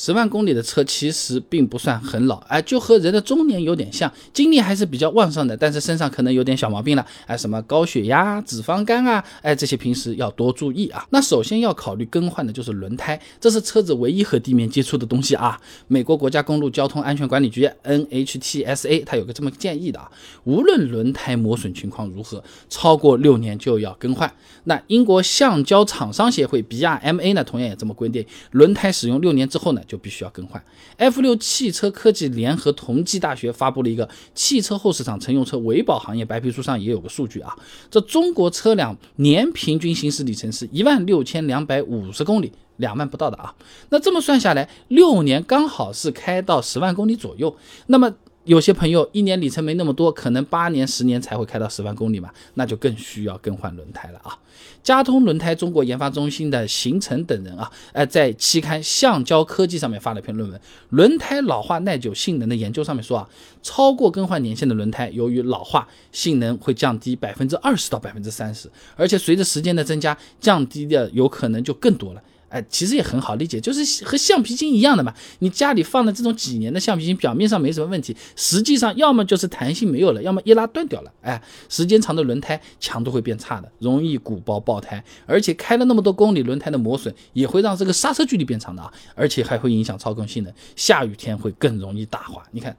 十万公里的车其实并不算很老，哎，就和人的中年有点像，精力还是比较旺盛的，但是身上可能有点小毛病了，哎，什么高血压、脂肪肝啊，哎，这些平时要多注意啊。那首先要考虑更换的就是轮胎，这是车子唯一和地面接触的东西啊。美国国家公路交通安全管理局 NHTSA 它有个这么建议的啊，无论轮胎磨损情况如何，超过六年就要更换。那英国橡胶厂商协会 BRMA 呢，同样也这么规定，轮胎使用六年之后呢。就必须要更换。F 六汽车科技联合同济大学发布了一个汽车后市场乘用车维保行业白皮书，上也有个数据啊，这中国车辆年平均行驶里程是一万六千两百五十公里，两万不到的啊。那这么算下来，六年刚好是开到十万公里左右。那么有些朋友一年里程没那么多，可能八年、十年才会开到十万公里嘛，那就更需要更换轮胎了啊。佳通轮胎中国研发中心的邢晨等人啊，呃，在期刊《橡胶科技》上面发了篇论文，《轮胎老化耐久性能的研究》上面说啊，超过更换年限的轮胎，由于老化，性能会降低百分之二十到百分之三十，而且随着时间的增加，降低的有可能就更多了。哎，其实也很好理解，就是和橡皮筋一样的嘛。你家里放的这种几年的橡皮筋，表面上没什么问题，实际上要么就是弹性没有了，要么一拉断掉了。哎，时间长的轮胎强度会变差的，容易鼓包爆胎，而且开了那么多公里，轮胎的磨损也会让这个刹车距离变长的啊，而且还会影响操控性能，下雨天会更容易打滑。你看，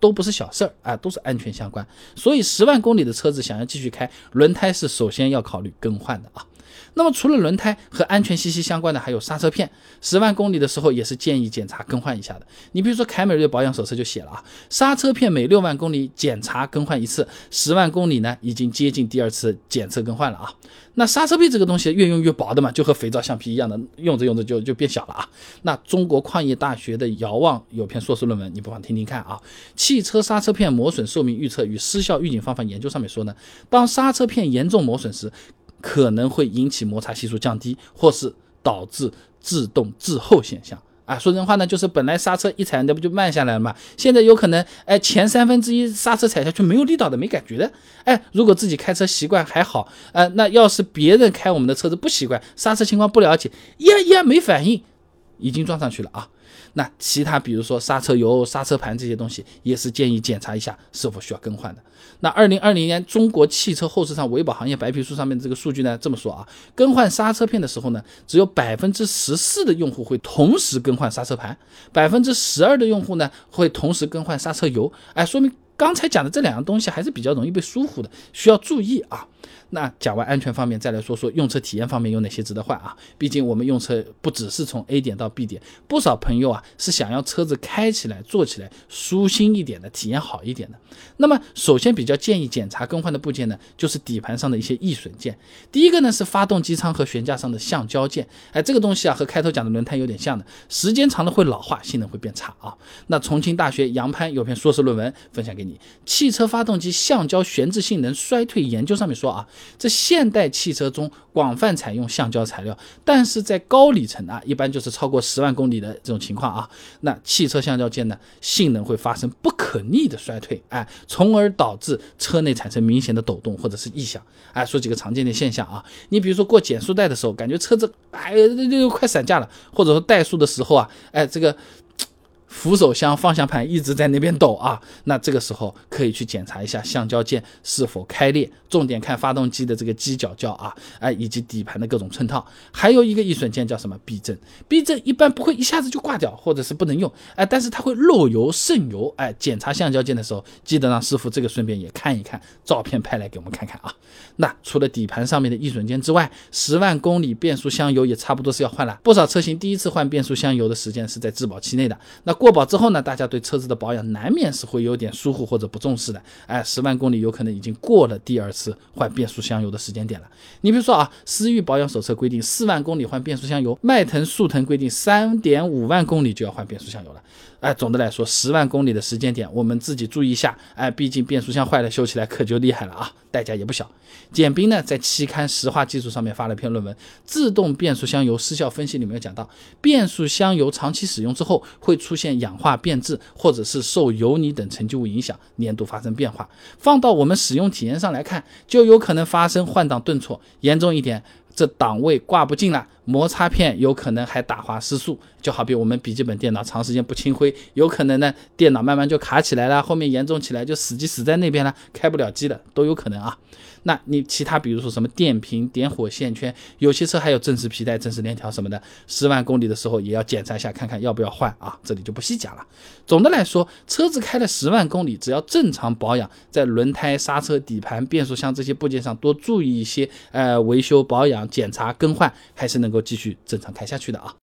都不是小事儿啊，都是安全相关。所以十万公里的车子想要继续开，轮胎是首先要考虑更换的啊。那么除了轮胎和安全息息相关的，还有刹车片。十万公里的时候也是建议检查更换一下的。你比如说凯美瑞保养手册就写了啊，刹车片每六万公里检查更换一次，十万公里呢已经接近第二次检测更换了啊。那刹车片这个东西越用越薄的嘛，就和肥皂橡皮一样的，用着用着就就变小了啊。那中国矿业大学的姚望有篇硕士论文，你不妨听听看啊。汽车刹车片磨损寿命预测与失效预警方法研究上面说呢，当刹车片严重磨损时。可能会引起摩擦系数降低，或是导致自动滞后现象啊。说人话呢，就是本来刹车一踩，那不就慢下来了吗？现在有可能，哎，前三分之一刹车踩下去没有力道的，没感觉的。哎，如果自己开车习惯还好，呃，那要是别人开我们的车子不习惯，刹车情况不了解，呀呀没反应，已经撞上去了啊。那其他比如说刹车油、刹车盘这些东西，也是建议检查一下是否需要更换的。那二零二零年中国汽车后市场维保行业白皮书上面的这个数据呢，这么说啊，更换刹车片的时候呢，只有百分之十四的用户会同时更换刹车盘，百分之十二的用户呢会同时更换刹车油。哎，说明刚才讲的这两样东西还是比较容易被疏忽的，需要注意啊。那讲完安全方面，再来说说用车体验方面有哪些值得换啊？毕竟我们用车不只是从 A 点到 B 点，不少朋友啊是想要车子开起来、坐起来舒心一点的，体验好一点的。那么首先比较建议检查更换的部件呢，就是底盘上的一些易损件。第一个呢是发动机舱和悬架上的橡胶件，哎，这个东西啊和开头讲的轮胎有点像的，时间长了会老化，性能会变差啊。那重庆大学杨攀有篇硕士论文分享给你，《汽车发动机橡胶悬置性能衰退研究》上面说啊。这现代汽车中广泛采用橡胶材料，但是在高里程啊，一般就是超过十万公里的这种情况啊，那汽车橡胶件呢，性能会发生不可逆的衰退，哎，从而导致车内产生明显的抖动或者是异响，哎，说几个常见的现象啊，你比如说过减速带的时候，感觉车子哎，就快散架了，或者说怠速的时候啊，哎，这个。扶手箱、方向盘一直在那边抖啊，那这个时候可以去检查一下橡胶件是否开裂，重点看发动机的这个机脚胶啊，哎，以及底盘的各种衬套。还有一个易损件叫什么避震，避震一般不会一下子就挂掉，或者是不能用，哎，但是它会漏油渗油，哎，检查橡胶件的时候，记得让师傅这个顺便也看一看，照片拍来给我们看看啊。那除了底盘上面的易损件之外，十万公里变速箱油也差不多是要换了，不少车型第一次换变速箱油的时间是在质保期内的，那。过过保之后呢，大家对车子的保养难免是会有点疏忽或者不重视的。哎，十万公里有可能已经过了第二次换变速箱油的时间点了。你比如说啊，思域保养手册规定四万公里换变速箱油，迈腾、速腾规定三点五万公里就要换变速箱油了。哎，总的来说，十万公里的时间点，我们自己注意一下。哎，毕竟变速箱坏了，修起来可就厉害了啊，代价也不小。简斌呢，在期刊《石化技术》上面发了篇论文，《自动变速箱油失效分析》里面有讲到，变速箱油长期使用之后会出现氧化变质，或者是受油泥等沉积物影响，粘度发生变化。放到我们使用体验上来看，就有可能发生换挡顿挫，严重一点，这档位挂不进了。摩擦片有可能还打滑失速，就好比我们笔记本电脑长时间不清灰，有可能呢电脑慢慢就卡起来了，后面严重起来就死机死在那边了，开不了机了，都有可能啊。那你其他比如说什么电瓶、点火线圈，有些车还有正时皮带、正时链条什么的，十万公里的时候也要检查一下，看看要不要换啊。这里就不细讲了。总的来说，车子开了十万公里，只要正常保养，在轮胎、刹车、底盘、变速箱这些部件上多注意一些，呃，维修保养、检查、更换，还是能够继续正常开下去的啊。